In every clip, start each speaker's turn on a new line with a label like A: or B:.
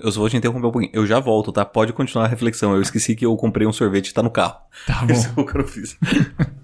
A: Eu só vou te interromper um pouquinho. Eu já volto, tá? Pode continuar a reflexão. Eu esqueci que eu comprei um sorvete e tá no carro.
B: Tá bom.
A: Isso é o que eu fiz.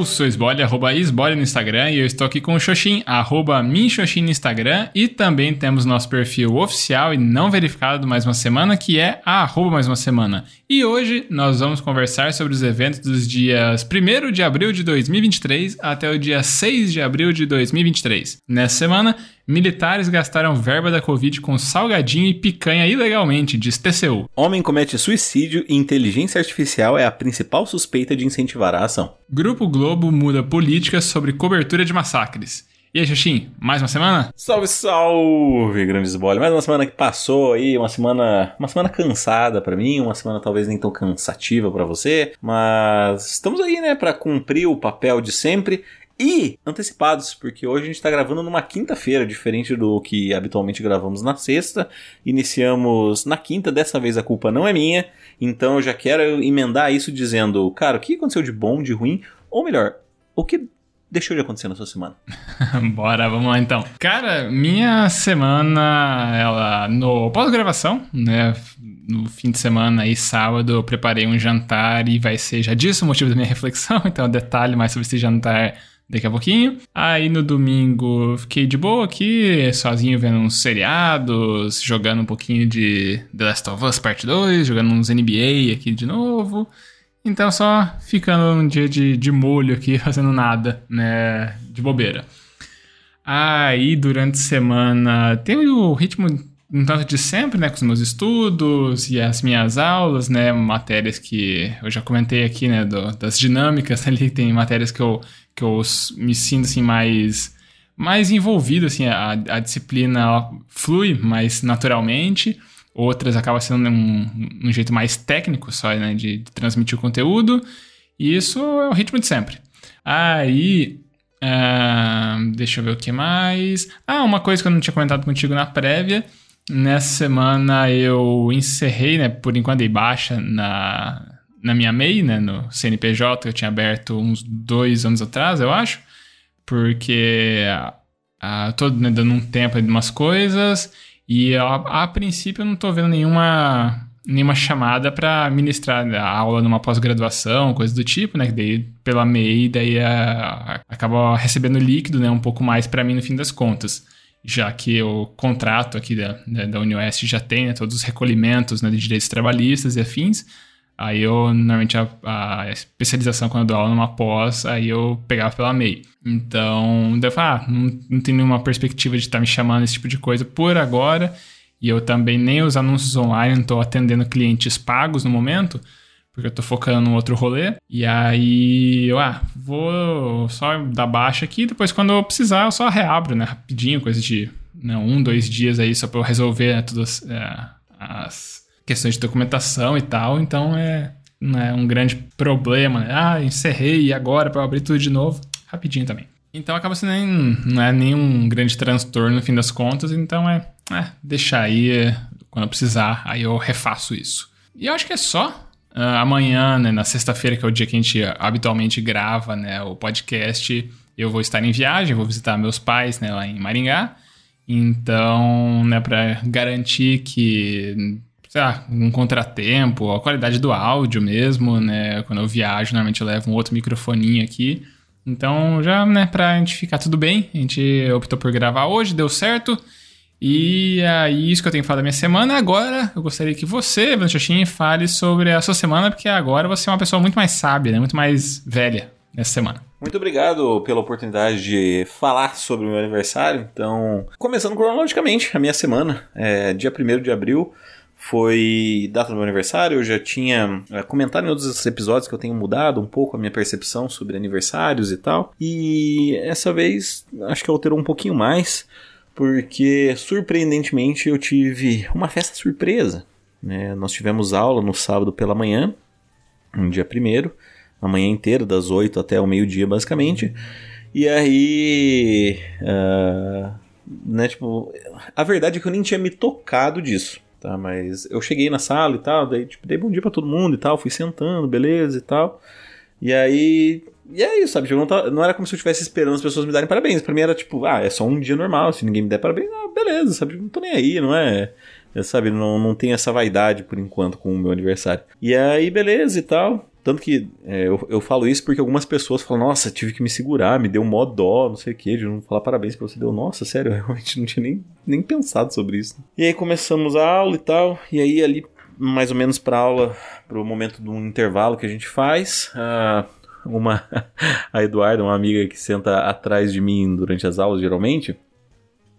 B: Eu sou Esbole, arroba Esbole no Instagram, e eu estou aqui com o Xoxin, arroba Minxoxin no Instagram, e também temos nosso perfil oficial e não verificado mais uma semana, que é a arroba mais uma semana. E hoje nós vamos conversar sobre os eventos dos dias 1 de abril de 2023 até o dia 6 de abril de 2023. Nessa semana, militares gastaram verba da Covid com salgadinho e picanha ilegalmente, diz TCU.
A: Homem comete suicídio e inteligência artificial é a principal suspeita de incentivar a ação.
B: Grupo Globo muda políticas sobre cobertura de massacres. E aí, Xuxim, mais uma semana?
A: Salve, salve, grandes bolas. Mais uma semana que passou aí, uma semana, uma semana cansada pra mim, uma semana talvez nem tão cansativa pra você, mas estamos aí, né, Pra cumprir o papel de sempre e antecipados, porque hoje a gente está gravando numa quinta-feira, diferente do que habitualmente gravamos na sexta. Iniciamos na quinta, dessa vez a culpa não é minha, então eu já quero emendar isso dizendo, cara, o que aconteceu de bom, de ruim, ou melhor, o que deixou de acontecer na sua semana?
B: Bora, vamos lá então. Cara, minha semana, ela no pós-gravação, né? No fim de semana aí, sábado, eu preparei um jantar e vai ser já disso o motivo da minha reflexão, então detalhe mais sobre esse jantar daqui a pouquinho. Aí no domingo fiquei de boa aqui, sozinho vendo uns seriados, jogando um pouquinho de The Last of Us Part 2, jogando uns NBA aqui de novo. Então só ficando um dia de, de molho aqui, fazendo nada, né, de bobeira. Aí durante a semana tem o ritmo um tanto de sempre, né, com os meus estudos e as minhas aulas, né, matérias que eu já comentei aqui, né, do, das dinâmicas ali, tem matérias que eu, que eu me sinto, assim, mais, mais envolvido, assim, a, a disciplina flui mais naturalmente, outras acaba sendo um, um jeito mais técnico só, né, de, de transmitir o conteúdo, e isso é o ritmo de sempre. Aí, uh, deixa eu ver o que mais. Ah, uma coisa que eu não tinha comentado contigo na prévia Nessa semana eu encerrei, né, por enquanto dei baixa na, na minha MEI, né, no CNPJ, que eu tinha aberto uns dois anos atrás, eu acho, porque uh, tô né, dando um tempo de umas coisas e a, a princípio eu não tô vendo nenhuma nenhuma chamada para ministrar a aula numa pós-graduação, coisa do tipo, né? Que daí pela MEI, daí a, acaba recebendo líquido, né? Um pouco mais para mim no fim das contas já que o contrato aqui da, da, da UniOeste já tem né, todos os recolhimentos né, de direitos trabalhistas e afins, aí eu, normalmente, a, a, especialização, quando eu dou aula numa pós, aí eu pegava pela MEI. Então, eu falei, ah, não, não tem nenhuma perspectiva de estar tá me chamando esse tipo de coisa por agora, e eu também nem os anúncios online, não estou atendendo clientes pagos no momento, porque eu tô focando no outro rolê. E aí eu, ah, vou só dar baixa aqui, depois quando eu precisar eu só reabro, né, rapidinho, coisa de né, um, dois dias aí só pra eu resolver né, todas é, as questões de documentação e tal. Então é, não é um grande problema, né? Ah, encerrei agora para abrir tudo de novo, rapidinho também. Então acaba sendo nem, não é nenhum grande transtorno no fim das contas, então é, é deixar aí é, quando eu precisar, aí eu refaço isso. E eu acho que é só. Uh, amanhã, né, na sexta-feira, que é o dia que a gente habitualmente grava né, o podcast, eu vou estar em viagem, vou visitar meus pais né, lá em Maringá. Então, né, para garantir que, sei lá, um contratempo, a qualidade do áudio mesmo, né, quando eu viajo, normalmente eu levo um outro microfoninho aqui. Então, já, né, pra gente ficar tudo bem, a gente optou por gravar hoje, deu certo. E é isso que eu tenho que falar da minha semana. Agora, eu gostaria que você, Blanchochin, fale sobre a sua semana, porque agora você é uma pessoa muito mais sábia, né? muito mais velha nessa semana.
A: Muito obrigado pela oportunidade de falar sobre o meu aniversário. Então, começando cronologicamente, a minha semana, é, dia 1 de abril, foi data do meu aniversário. Eu já tinha é, comentado em outros episódios que eu tenho mudado um pouco a minha percepção sobre aniversários e tal. E essa vez acho que alterou um pouquinho mais porque surpreendentemente eu tive uma festa surpresa. Né? Nós tivemos aula no sábado pela manhã, um dia primeiro, a manhã inteira, das 8 até o meio-dia basicamente. E aí. Uh, né, tipo, a verdade é que eu nem tinha me tocado disso. Tá, mas eu cheguei na sala e tal, daí tipo, dei bom dia para todo mundo e tal, fui sentando, beleza e tal. E aí. E é isso, sabe? Tipo, não, não, era como se eu estivesse esperando as pessoas me darem parabéns. Pra mim era tipo, ah, é só um dia normal. Se ninguém me der parabéns, ah, beleza, sabe? Não tô nem aí, não é. Eu, sabe, não, não tem essa vaidade por enquanto com o meu aniversário. E aí, beleza e tal. Tanto que é, eu, eu falo isso porque algumas pessoas falam, nossa, tive que me segurar, me deu um mó dó, não sei o que, de não falar parabéns pra você. Deu, nossa, sério, eu realmente não tinha nem, nem pensado sobre isso. E aí começamos a aula e tal, e aí ali, mais ou menos pra aula, pro momento do intervalo que a gente faz, uh, uma, a Eduarda, uma amiga que senta atrás de mim durante as aulas, geralmente,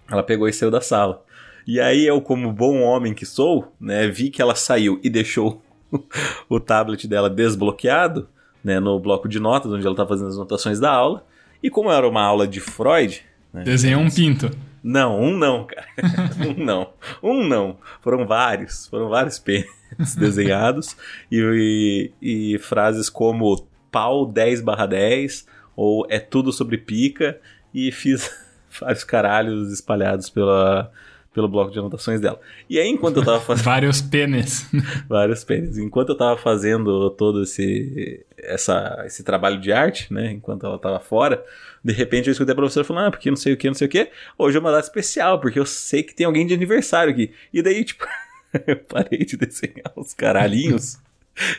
A: ela pegou e saiu da sala. E aí eu, como bom homem que sou, né, vi que ela saiu e deixou o tablet dela desbloqueado, né, no bloco de notas, onde ela tá fazendo as anotações da aula. E como era uma aula de Freud.
B: Né, Desenhou um pinto.
A: Não, um não, cara. um não. Um não. Foram vários. Foram vários pênis desenhados. E, e, e, frases como pau 10 barra 10, ou é tudo sobre pica. E fiz vários caralhos espalhados pela, pelo bloco de anotações dela. E aí, enquanto eu tava fazendo.
B: Vários pênis.
A: Vários pênis. Enquanto eu tava fazendo todo esse, essa, esse trabalho de arte, né? Enquanto ela tava fora, de repente eu escutei a professora falando, ah, porque não sei o que, não sei o que. Hoje é uma data especial, porque eu sei que tem alguém de aniversário aqui. E daí, tipo, eu parei de desenhar os caralhinhos.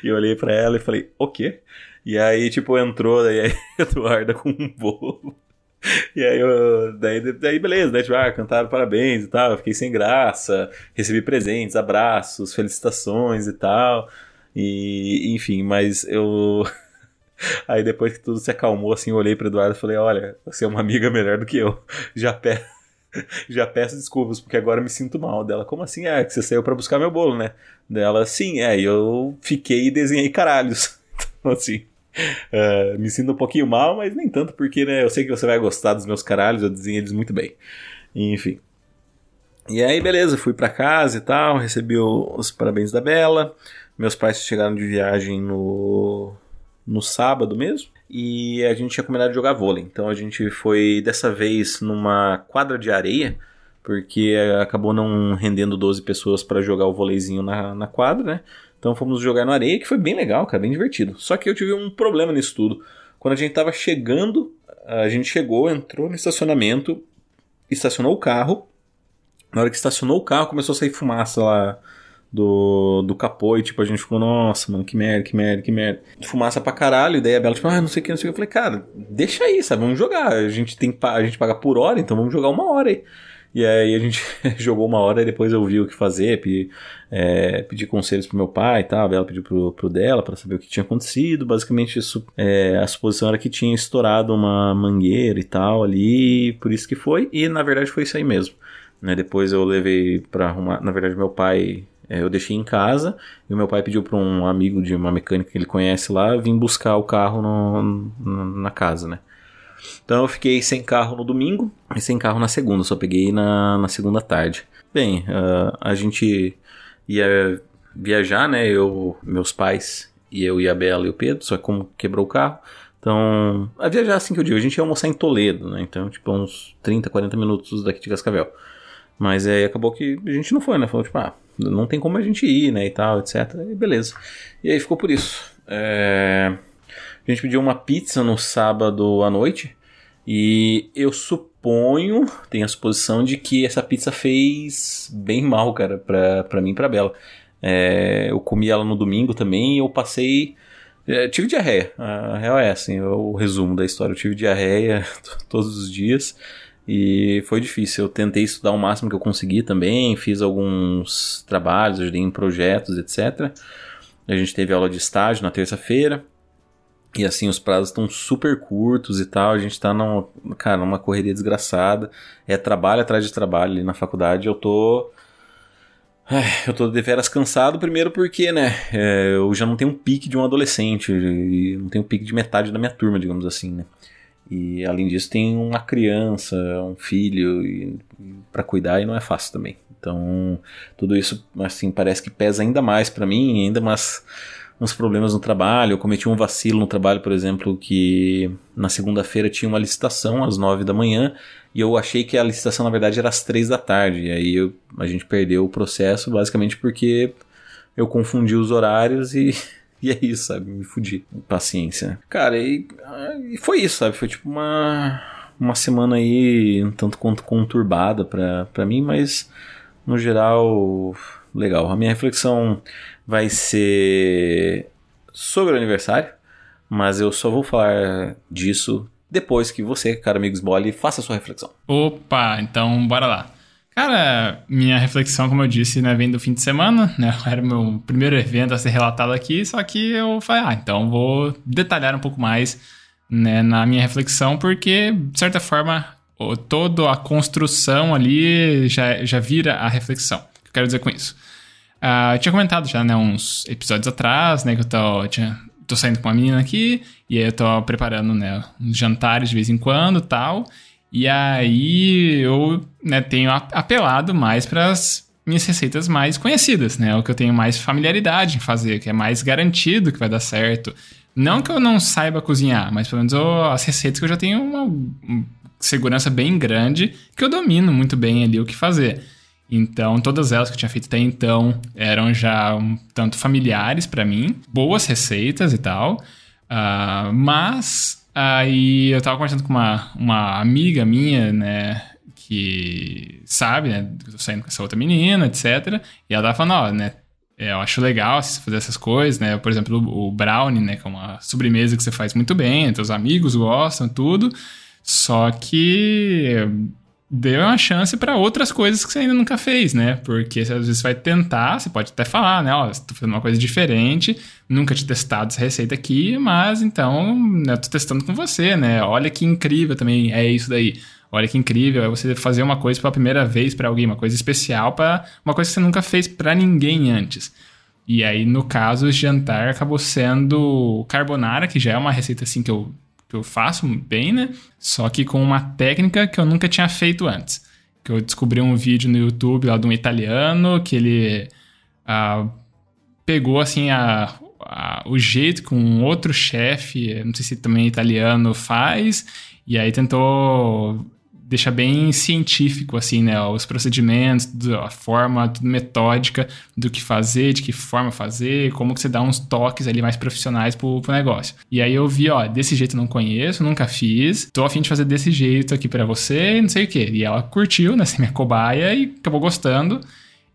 A: e eu olhei para ela e falei, o quê? E aí, tipo, entrou daí a Eduarda com um bolo. E aí, eu, daí, daí beleza, né? Tipo, ah, cantaram parabéns e tal. Fiquei sem graça, recebi presentes, abraços, felicitações e tal. E, enfim, mas eu. Aí depois que tudo se acalmou, assim, eu olhei para Eduardo e falei: Olha, você é uma amiga melhor do que eu. Já peço, já peço desculpas, porque agora me sinto mal. Dela, como assim? É, que você saiu para buscar meu bolo, né? Dela, sim, é, e eu fiquei e desenhei caralhos. Então, assim. Uh, me sinto um pouquinho mal, mas nem tanto, porque né, eu sei que você vai gostar dos meus caralhos, eu desenhei eles muito bem. Enfim. E aí, beleza, fui para casa e tal, recebi os parabéns da Bela. Meus pais chegaram de viagem no, no sábado mesmo. E a gente tinha combinado de jogar vôlei. Então a gente foi dessa vez numa quadra de areia, porque acabou não rendendo 12 pessoas para jogar o vôleizinho na, na quadra, né? Então fomos jogar na areia, que foi bem legal, cara, bem divertido. Só que eu tive um problema nisso tudo. Quando a gente tava chegando, a gente chegou, entrou no estacionamento, estacionou o carro. Na hora que estacionou o carro, começou a sair fumaça lá do, do capô e tipo, a gente ficou, nossa, mano, que merda, que merda, que merda. Fumaça pra caralho, e daí a Bela, tipo, ah, não sei o que, não sei o que. Eu falei, cara, deixa aí, sabe, vamos jogar. A gente tem a gente paga por hora, então vamos jogar uma hora aí. E aí a gente jogou uma hora e depois eu vi o que fazer, pedi, é, pedi conselhos pro meu pai e tal, ela pediu pro, pro dela para saber o que tinha acontecido. Basicamente isso, é, a suposição era que tinha estourado uma mangueira e tal ali, por isso que foi. E na verdade foi isso aí mesmo. Né? Depois eu levei para arrumar, na verdade meu pai é, eu deixei em casa e o meu pai pediu para um amigo de uma mecânica que ele conhece lá vir buscar o carro no, no, na casa, né? Então eu fiquei sem carro no domingo e sem carro na segunda, só peguei na, na segunda tarde. Bem, uh, a gente ia viajar, né? Eu, meus pais, e eu e a Bela e o Pedro, só que como quebrou o carro. Então, a viajar assim que eu digo, a gente ia almoçar em Toledo, né? Então, tipo, uns 30, 40 minutos daqui de Cascavel. Mas aí acabou que a gente não foi, né? Falou, tipo, ah, não tem como a gente ir, né? E tal, etc. E beleza. E aí ficou por isso. É... A gente pediu uma pizza no sábado à noite. E eu suponho, tenho a suposição de que essa pizza fez bem mal, cara, pra, pra mim e pra Bela. É, eu comi ela no domingo também e eu passei. É, tive diarreia. A real é assim, o resumo da história. Eu tive diarreia todos os dias e foi difícil. Eu tentei estudar o máximo que eu consegui também, fiz alguns trabalhos, ajudei em projetos, etc. A gente teve aula de estágio na terça-feira. E assim, os prazos estão super curtos e tal. A gente tá numa, cara, numa correria desgraçada. É trabalho atrás de trabalho ali na faculdade. Eu tô. Eu tô deveras cansado, primeiro porque, né, é, eu já não tenho um pique de um adolescente, e não tenho um pique de metade da minha turma, digamos assim, né. E além disso, tem uma criança, um filho para cuidar e não é fácil também. Então, tudo isso, assim, parece que pesa ainda mais para mim, ainda mais uns problemas no trabalho. Eu cometi um vacilo no trabalho, por exemplo, que na segunda-feira tinha uma licitação às nove da manhã e eu achei que a licitação na verdade era às três da tarde. E aí eu, a gente perdeu o processo basicamente porque eu confundi os horários e, E é isso, sabe? Me fudi. Paciência. Cara, e, e foi isso, sabe? Foi tipo uma, uma semana aí um tanto quanto conturbada pra, pra mim, mas no geral, legal. A minha reflexão vai ser sobre o aniversário, mas eu só vou falar disso depois que você, cara amigo Sbole, faça a sua reflexão.
B: Opa, então bora lá. Cara, minha reflexão, como eu disse, né, vem do fim de semana, né? Era o meu primeiro evento a ser relatado aqui, só que eu falei, ah, então vou detalhar um pouco mais né, na minha reflexão, porque, de certa forma, toda a construção ali já, já vira a reflexão. Eu quero dizer com isso? Uh, eu tinha comentado já, né, uns episódios atrás, né, que eu tô, tinha, tô saindo com uma menina aqui, e aí eu tô preparando, né, uns jantares de vez em quando tal. E aí eu né, tenho apelado mais para as minhas receitas mais conhecidas, né? O que eu tenho mais familiaridade em fazer, que é mais garantido que vai dar certo. Não que eu não saiba cozinhar, mas pelo menos eu, as receitas que eu já tenho uma segurança bem grande, que eu domino muito bem ali o que fazer. Então, todas elas que eu tinha feito até então eram já um tanto familiares para mim, boas receitas e tal. Uh, mas Aí eu tava conversando com uma, uma amiga minha, né? Que sabe, né? Que eu tô saindo com essa outra menina, etc. E ela tava falando, ó, né? Eu acho legal você fazer essas coisas, né? Por exemplo, o brownie, né? Que é uma sobremesa que você faz muito bem, teus amigos gostam, tudo. Só que dê uma chance para outras coisas que você ainda nunca fez, né? Porque às vezes vai tentar, você pode até falar, né? Ó, estou fazendo uma coisa diferente, nunca te testado essa receita aqui, mas então né, tô testando com você, né? Olha que incrível também é isso daí. Olha que incrível é você fazer uma coisa pela primeira vez para alguém, uma coisa especial para uma coisa que você nunca fez para ninguém antes. E aí, no caso, o jantar acabou sendo carbonara, que já é uma receita assim que eu que eu faço bem, né? Só que com uma técnica que eu nunca tinha feito antes. Que eu descobri um vídeo no YouTube lá de um italiano que ele ah, pegou assim a, a, o jeito que um outro chefe, não sei se também italiano, faz, e aí tentou deixa bem científico, assim, né? Os procedimentos, a forma tudo metódica do que fazer, de que forma fazer, como que você dá uns toques ali mais profissionais pro, pro negócio. E aí eu vi, ó, desse jeito não conheço, nunca fiz, tô afim de fazer desse jeito aqui para você, não sei o quê. E ela curtiu, né? Ser minha cobaia e acabou gostando.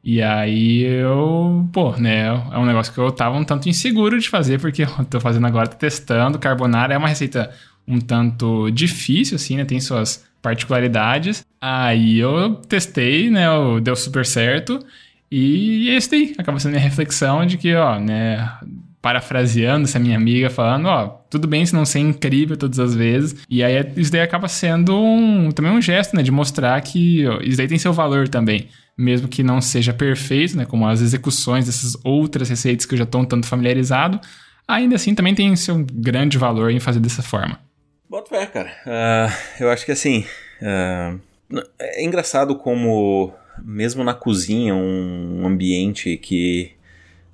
B: E aí eu, pô, né, é um negócio que eu tava um tanto inseguro de fazer, porque eu tô fazendo agora, tô testando. Carbonara é uma receita um tanto difícil, assim, né? Tem suas particularidades. Aí eu testei, né? Deu super certo. E esse daí acaba sendo a minha reflexão de que, ó, né? Parafraseando essa minha amiga, falando, ó, tudo bem se não ser incrível todas as vezes. E aí isso daí acaba sendo um, também um gesto, né? De mostrar que ó, isso daí tem seu valor também. Mesmo que não seja perfeito, né? Como as execuções dessas outras receitas que eu já estou um tanto familiarizado. Ainda assim, também tem seu grande valor em fazer dessa forma.
A: Bota fé, cara. Uh, eu acho que assim. Uh, é engraçado como, mesmo na cozinha, um ambiente que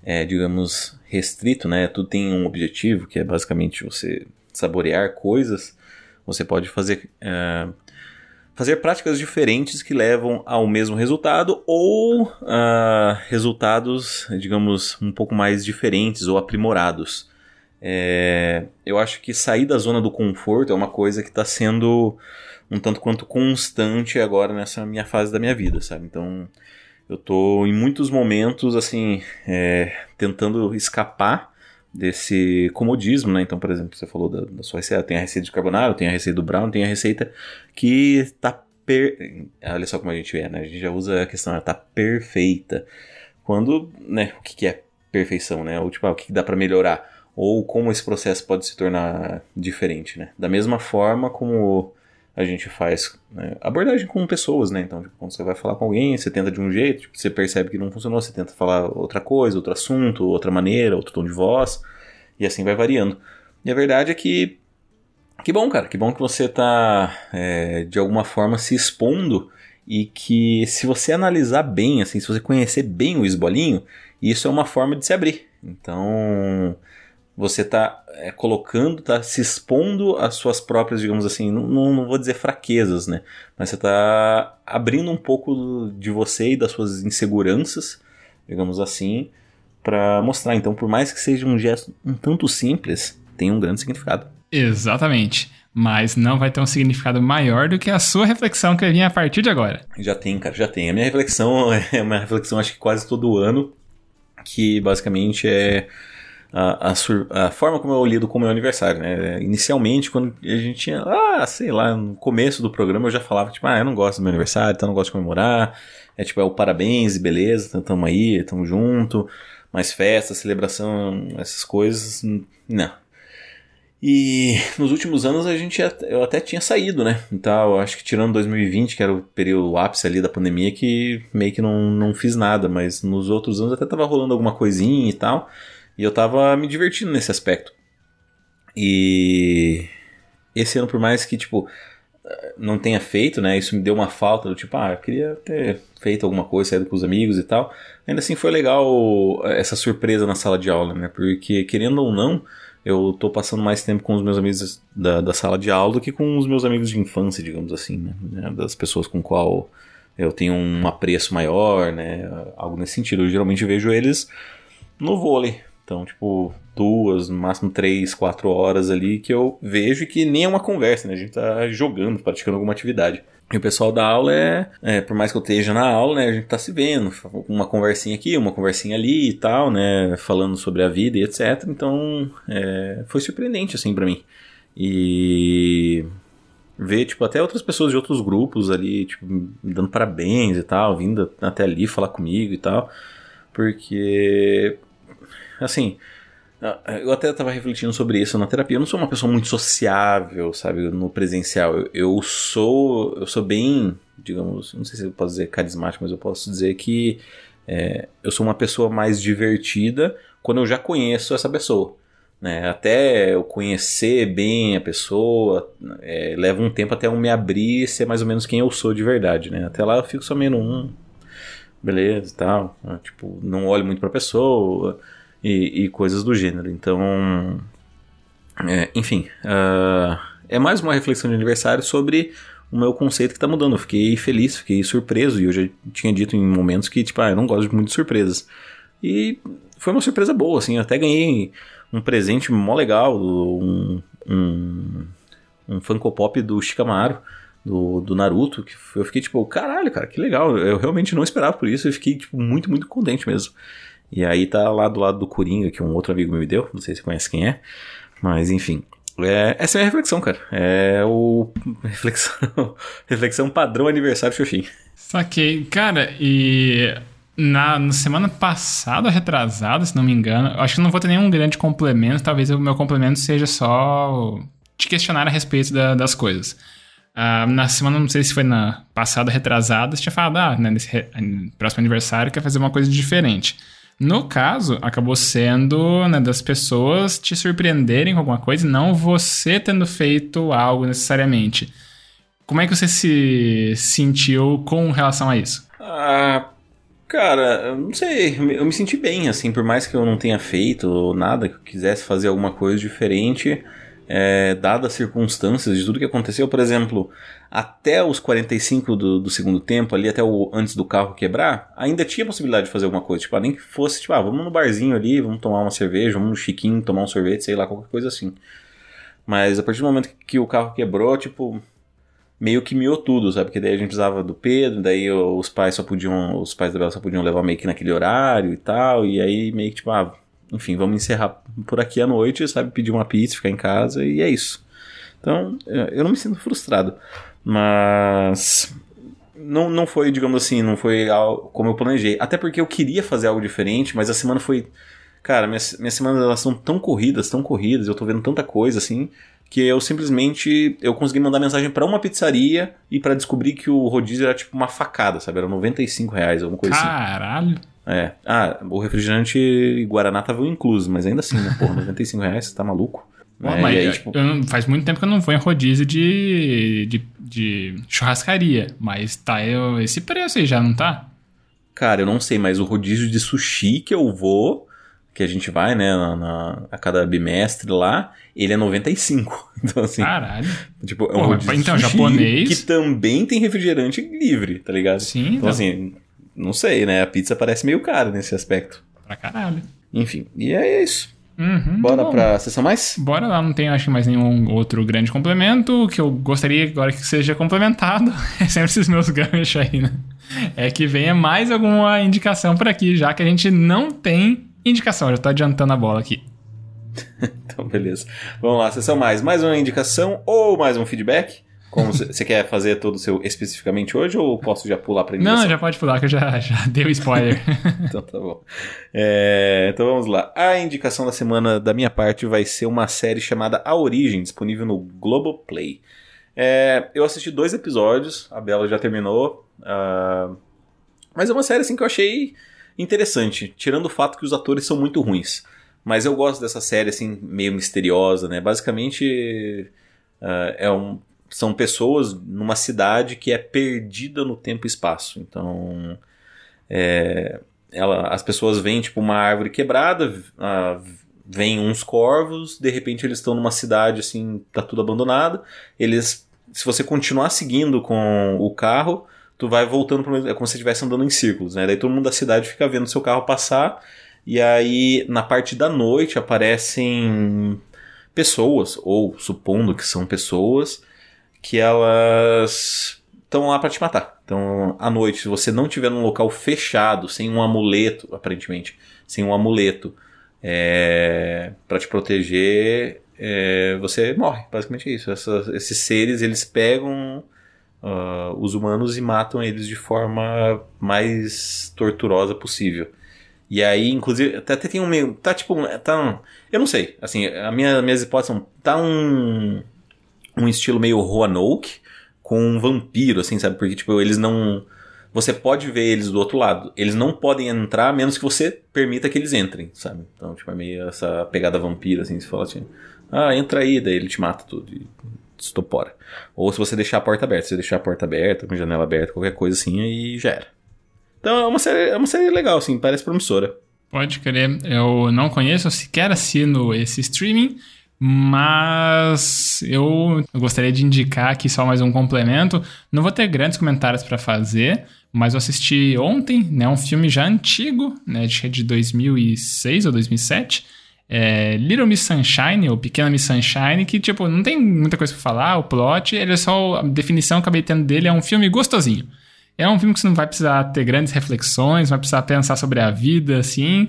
A: é, digamos, restrito, né? Tudo tem um objetivo, que é basicamente você saborear coisas. Você pode fazer. Uh, fazer práticas diferentes que levam ao mesmo resultado ou uh, resultados, digamos, um pouco mais diferentes ou aprimorados. É, eu acho que sair da zona do conforto é uma coisa que está sendo um tanto quanto constante agora nessa minha fase da minha vida, sabe? Então, eu tô em muitos momentos, assim, é, tentando escapar desse comodismo, né? Então, por exemplo, você falou da, da sua receita, tem a receita de carbonara, tem a receita do brown, tem a receita que tá per... Olha só como a gente é, né? A gente já usa a questão, ela tá perfeita. Quando, né, o que, que é perfeição, né? Ou tipo, ah, o que, que dá para melhorar? Ou como esse processo pode se tornar diferente, né? Da mesma forma como a gente faz né? abordagem com pessoas, né? Então, tipo, quando você vai falar com alguém, você tenta de um jeito, tipo, você percebe que não funcionou, você tenta falar outra coisa, outro assunto, outra maneira, outro tom de voz, e assim vai variando. E a verdade é que que bom, cara, que bom que você tá é, de alguma forma se expondo e que se você analisar bem, assim, se você conhecer bem o esbolinho, isso é uma forma de se abrir. Então, você está é, colocando, está se expondo às suas próprias, digamos assim, não, não vou dizer fraquezas, né? Mas você está abrindo um pouco de você e das suas inseguranças, digamos assim, para mostrar. Então, por mais que seja um gesto um tanto simples, tem um grande significado.
B: Exatamente. Mas não vai ter um significado maior do que a sua reflexão que vai vir a partir de agora.
A: Já tem, cara, já tem. A minha reflexão é uma reflexão, acho que quase todo ano, que basicamente é a, a, forma como eu lido com o meu aniversário, né? Inicialmente, quando a gente tinha, ah, sei lá, no começo do programa eu já falava, tipo, ah, eu não gosto do meu aniversário, então eu não gosto de comemorar. É tipo, é o parabéns e beleza, então tamo aí, tamo junto. Mais festa, celebração, essas coisas, não. E nos últimos anos a gente eu até tinha saído, né? Então, acho que tirando 2020, que era o período ápice ali da pandemia, que meio que não, não fiz nada, mas nos outros anos até tava rolando alguma coisinha e tal. E eu tava me divertindo nesse aspecto. E esse ano, por mais que, tipo, não tenha feito, né? Isso me deu uma falta do tipo, ah, eu queria ter feito alguma coisa, saído com os amigos e tal. Ainda assim foi legal essa surpresa na sala de aula, né? Porque, querendo ou não, eu tô passando mais tempo com os meus amigos da, da sala de aula do que com os meus amigos de infância, digamos assim, né? Das pessoas com qual eu tenho um apreço maior, né? Algo nesse sentido. Eu geralmente vejo eles no vôlei, então, tipo, duas, no máximo três, quatro horas ali que eu vejo que nem é uma conversa, né? A gente tá jogando, praticando alguma atividade. E o pessoal da aula é, é, por mais que eu esteja na aula, né, a gente tá se vendo, uma conversinha aqui, uma conversinha ali e tal, né, falando sobre a vida e etc. Então, é, foi surpreendente, assim, para mim. E ver, tipo, até outras pessoas de outros grupos ali, tipo, me dando parabéns e tal, vindo até ali falar comigo e tal, porque assim, eu até estava refletindo sobre isso na terapia. Eu não sou uma pessoa muito sociável, sabe, no presencial. Eu, eu, sou, eu sou bem, digamos, não sei se eu posso dizer carismático, mas eu posso dizer que é, eu sou uma pessoa mais divertida quando eu já conheço essa pessoa. Né? Até eu conhecer bem a pessoa, é, leva um tempo até eu me abrir e ser mais ou menos quem eu sou de verdade. Né? Até lá eu fico só meio um, beleza e tal. Né? Tipo, não olho muito pra pessoa e, e coisas do gênero. Então, é, enfim, uh, é mais uma reflexão de aniversário sobre o meu conceito que está mudando. Eu fiquei feliz, fiquei surpreso e eu já tinha dito em momentos que, tipo, ah, eu não gosto muito de surpresas. E foi uma surpresa boa, assim, eu até ganhei um presente mó legal, um, um, um Funko Pop do Shikamaru, do, do Naruto, que eu fiquei tipo, caralho, cara, que legal, eu realmente não esperava por isso, eu fiquei, tipo, muito, muito contente mesmo. E aí tá lá do lado do Coringa, que um outro amigo me deu, não sei se conhece quem é, mas enfim. É, essa é a minha reflexão, cara. É o. Reflexão, reflexão padrão aniversário Xuxim.
B: Saquei. Cara, e. Na, na, semana passada, retrasada, se não me engano, acho que não vou ter nenhum grande complemento. Talvez o meu complemento seja só te questionar a respeito da, das coisas. Uh, na semana, não sei se foi na passada, retrasada, você tinha falado, ah, né, nesse próximo aniversário quer fazer uma coisa diferente. No caso, acabou sendo né, das pessoas te surpreenderem com alguma coisa não você tendo feito algo necessariamente. Como é que você se sentiu com relação a isso?
A: Ah, cara, não sei, eu me senti bem, assim, por mais que eu não tenha feito nada, que eu quisesse fazer alguma coisa diferente, é, dadas as circunstâncias de tudo que aconteceu, por exemplo, até os 45 do, do segundo tempo, ali até o antes do carro quebrar, ainda tinha possibilidade de fazer alguma coisa. Tipo, nem que fosse, tipo, ah, vamos no barzinho ali, vamos tomar uma cerveja, vamos no chiquinho tomar um sorvete, sei lá, qualquer coisa assim. Mas a partir do momento que o carro quebrou, tipo, meio que miou tudo, sabe? Porque daí a gente precisava do Pedro, daí os pais só podiam, os pais da Bela só podiam levar meio que naquele horário e tal, e aí meio que tipo, ah, enfim, vamos encerrar por aqui à noite, sabe? Pedir uma pizza, ficar em casa e é isso. Então, eu não me sinto frustrado. Mas não, não foi, digamos assim, não foi como eu planejei. Até porque eu queria fazer algo diferente, mas a semana foi. Cara, minhas, minhas semanas elas são tão corridas, tão corridas, eu tô vendo tanta coisa assim, que eu simplesmente eu consegui mandar mensagem para uma pizzaria e para descobrir que o rodízio era tipo uma facada, sabe? Era 95 reais, alguma coisa
B: Caralho. assim. Caralho!
A: É. Ah, o refrigerante e Guaraná tava incluso, mas ainda assim, né? Porra, 95 reais, você tá maluco?
B: é, mas aí, tipo... não, faz muito tempo que eu não vou em rodízio de, de, de churrascaria, mas tá esse preço aí já, não tá?
A: Cara, eu não sei, mas o rodízio de sushi que eu vou, que a gente vai, né, na, na a cada bimestre lá, ele é 95. Então, assim.
B: Caralho.
A: Tipo, é um rodízio
B: então, de sushi japonês.
A: que também tem refrigerante livre, tá ligado?
B: Sim.
A: Então, então, assim, não sei, né? A pizza parece meio cara nesse aspecto.
B: Pra caralho.
A: Enfim, e é isso.
B: Uhum,
A: Bora
B: tá
A: pra sessão mais?
B: Bora lá, não tem acho que mais nenhum outro grande complemento. O que eu gostaria agora que seja complementado é sempre esses meus ganchos aí, né? É que venha mais alguma indicação por aqui, já que a gente não tem indicação. Já tô adiantando a bola aqui.
A: Então, beleza. Vamos lá, sessão mais. Mais uma indicação ou mais um feedback? Como você quer fazer todo o seu especificamente hoje ou posso já pular pra indicação?
B: Não, já pode pular que eu já, já dei o spoiler.
A: Então tá bom. É, então vamos lá. A indicação da semana da minha parte vai ser uma série chamada A Origem, disponível no Globoplay. É, eu assisti dois episódios, a Bela já terminou. ah, mas é uma série assim que eu achei interessante, tirando o fato que os atores são muito ruins. Mas eu gosto dessa série assim, meio misteriosa, né? Basicamente ah, é um, são pessoas numa cidade que é perdida no tempo e espaço. Então é, ela, as pessoas veem tipo uma árvore quebrada, ah, vem uns corvos, de repente eles estão numa cidade assim, tá tudo abandonado. Eles, se você continuar seguindo com o carro, tu vai voltando pro é como se estivesse andando em círculos, né? Daí todo mundo da cidade fica vendo seu carro passar e aí na parte da noite aparecem pessoas ou supondo que são pessoas que elas estão lá para te matar. Então, à noite, se você não tiver num local fechado, sem um amuleto, aparentemente, sem um amuleto é, para te proteger, é, você morre. Basicamente é isso. Essas- esses seres, eles pegam ah, os humanos e matam eles de forma mais torturosa possível. E aí, inclusive, até, até tem um meio. Tá tipo. Tá um, eu não sei. Assim, a minha, minhas hipóteses são. Tá um. Um estilo meio Roanoke com um vampiro, assim, sabe? Porque, tipo, eles não. Você pode ver eles do outro lado. Eles não podem entrar a menos que você permita que eles entrem, sabe? Então, tipo, é meio essa pegada vampiro, assim, você fala assim. Ah, entra aí, daí ele te mata tudo. E estopora. Ou se você deixar a porta aberta. Se você deixar a porta aberta, com janela aberta, qualquer coisa assim, aí já era. Então é uma série, é uma série legal, assim, parece promissora.
B: Pode crer. Eu não conheço, sequer assino esse streaming, mas eu gostaria de indicar aqui só mais um complemento. Não vou ter grandes comentários para fazer, mas eu assisti ontem, né, um filme já antigo, né, é de 2006 ou 2007, é Little Miss Sunshine, ou Pequena Miss Sunshine, que, tipo, não tem muita coisa pra falar, o plot, ele é só, a definição que eu acabei tendo dele é um filme gostosinho. É um filme que você não vai precisar ter grandes reflexões, vai precisar pensar sobre a vida, assim,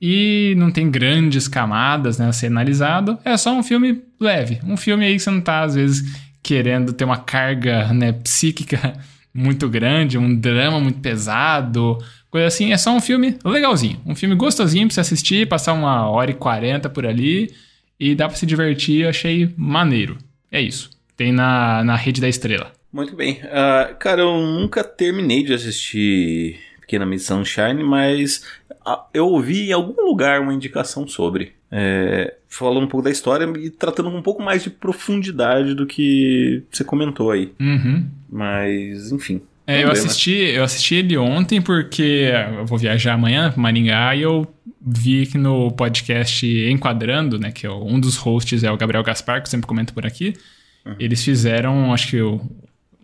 B: e não tem grandes camadas, né, a ser analisado. É só um filme leve, um filme aí que você não tá, às vezes, querendo ter uma carga, né, psíquica muito grande, um drama muito pesado, coisa assim. É só um filme legalzinho, um filme gostosinho pra você assistir, passar uma hora e quarenta por ali, e dá pra se divertir, eu achei maneiro. É isso. Tem na, na Rede da Estrela.
A: Muito bem. Ah, cara, eu nunca terminei de assistir Pequena Miss Sunshine, mas eu ouvi em algum lugar uma indicação sobre. É, falando um pouco da história e tratando com um pouco mais de profundidade do que você comentou aí.
B: Uhum.
A: Mas, enfim.
B: É, eu assisti, eu assisti ele ontem porque eu vou viajar amanhã para Maringá e eu vi que no podcast Enquadrando, né, que é um dos hosts é o Gabriel Gaspar, que eu sempre comento por aqui, eles fizeram, acho que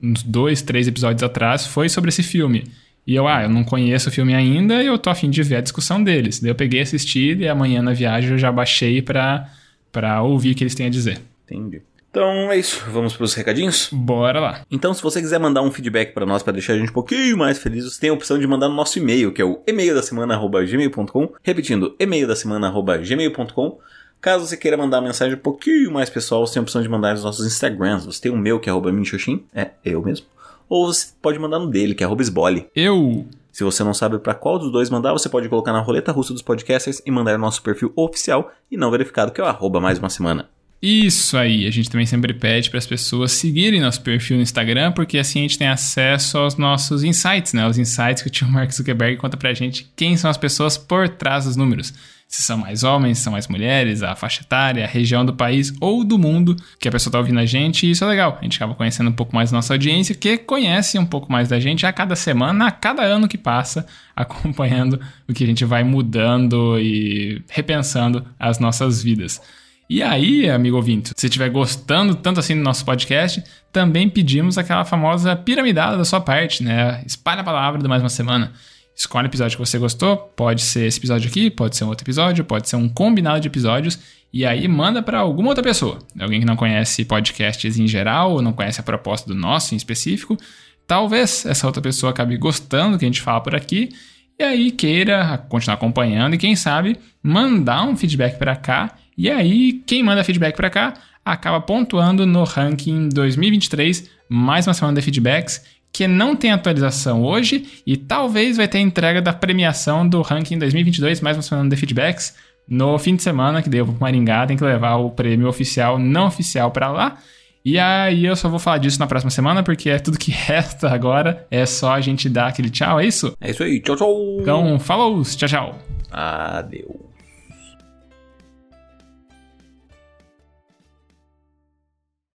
B: uns dois, três episódios atrás, foi sobre esse filme. E eu, ah, eu não conheço o filme ainda e eu tô afim de ver a discussão deles. Daí eu peguei assisti e amanhã na viagem eu já baixei pra, pra ouvir o que eles têm a dizer.
A: Entendi. Então é isso. Vamos para os recadinhos?
B: Bora lá.
A: Então, se você quiser mandar um feedback para nós para deixar a gente um pouquinho mais feliz, você tem a opção de mandar no nosso e-mail, que é o e-mail da semana@gmail.com. Repetindo, e-mail da semana@gmail.com. Caso você queira mandar uma mensagem um pouquinho mais pessoal, você tem a opção de mandar nos nossos Instagrams. Você tem o meu, que é arroba minxoxin, é eu mesmo. Ou você pode mandar no dele, que é arroba esbole.
B: Eu
A: Se você não sabe para qual dos dois mandar, você pode colocar na roleta russa dos podcasters e mandar no nosso perfil oficial e não verificado, que é o arroba mais uma semana.
B: Isso aí, a gente também sempre pede para as pessoas seguirem nosso perfil no Instagram, porque assim a gente tem acesso aos nossos insights, né? Os insights que o tio Mark Zuckerberg conta pra gente quem são as pessoas por trás dos números. Se são mais homens, se são mais mulheres, a faixa etária, a região do país ou do mundo que a pessoa tá ouvindo a gente, e isso é legal. A gente acaba conhecendo um pouco mais da nossa audiência, que conhece um pouco mais da gente a cada semana, a cada ano que passa, acompanhando o que a gente vai mudando e repensando as nossas vidas. E aí, amigo ouvinte, se estiver gostando tanto assim do nosso podcast, também pedimos aquela famosa piramidada da sua parte, né? Espalha a palavra do Mais Uma Semana. Escolhe o episódio que você gostou, pode ser esse episódio aqui, pode ser um outro episódio, pode ser um combinado de episódios, e aí manda para alguma outra pessoa. Alguém que não conhece podcasts em geral, ou não conhece a proposta do nosso em específico. Talvez essa outra pessoa acabe gostando do que a gente fala por aqui, e aí queira continuar acompanhando, e quem sabe mandar um feedback para cá, e aí quem manda feedback para cá acaba pontuando no ranking 2023, mais uma semana de feedbacks, que não tem atualização hoje e talvez vai ter entrega da premiação do ranking 2022, mais uma semana de feedbacks, no fim de semana, que deu pro Maringá, tem que levar o prêmio oficial, não oficial para lá. E aí eu só vou falar disso na próxima semana, porque é tudo que resta agora. É só a gente dar aquele tchau, é isso?
A: É isso aí, tchau, tchau.
B: Então, falou, tchau, tchau.
A: Adeus.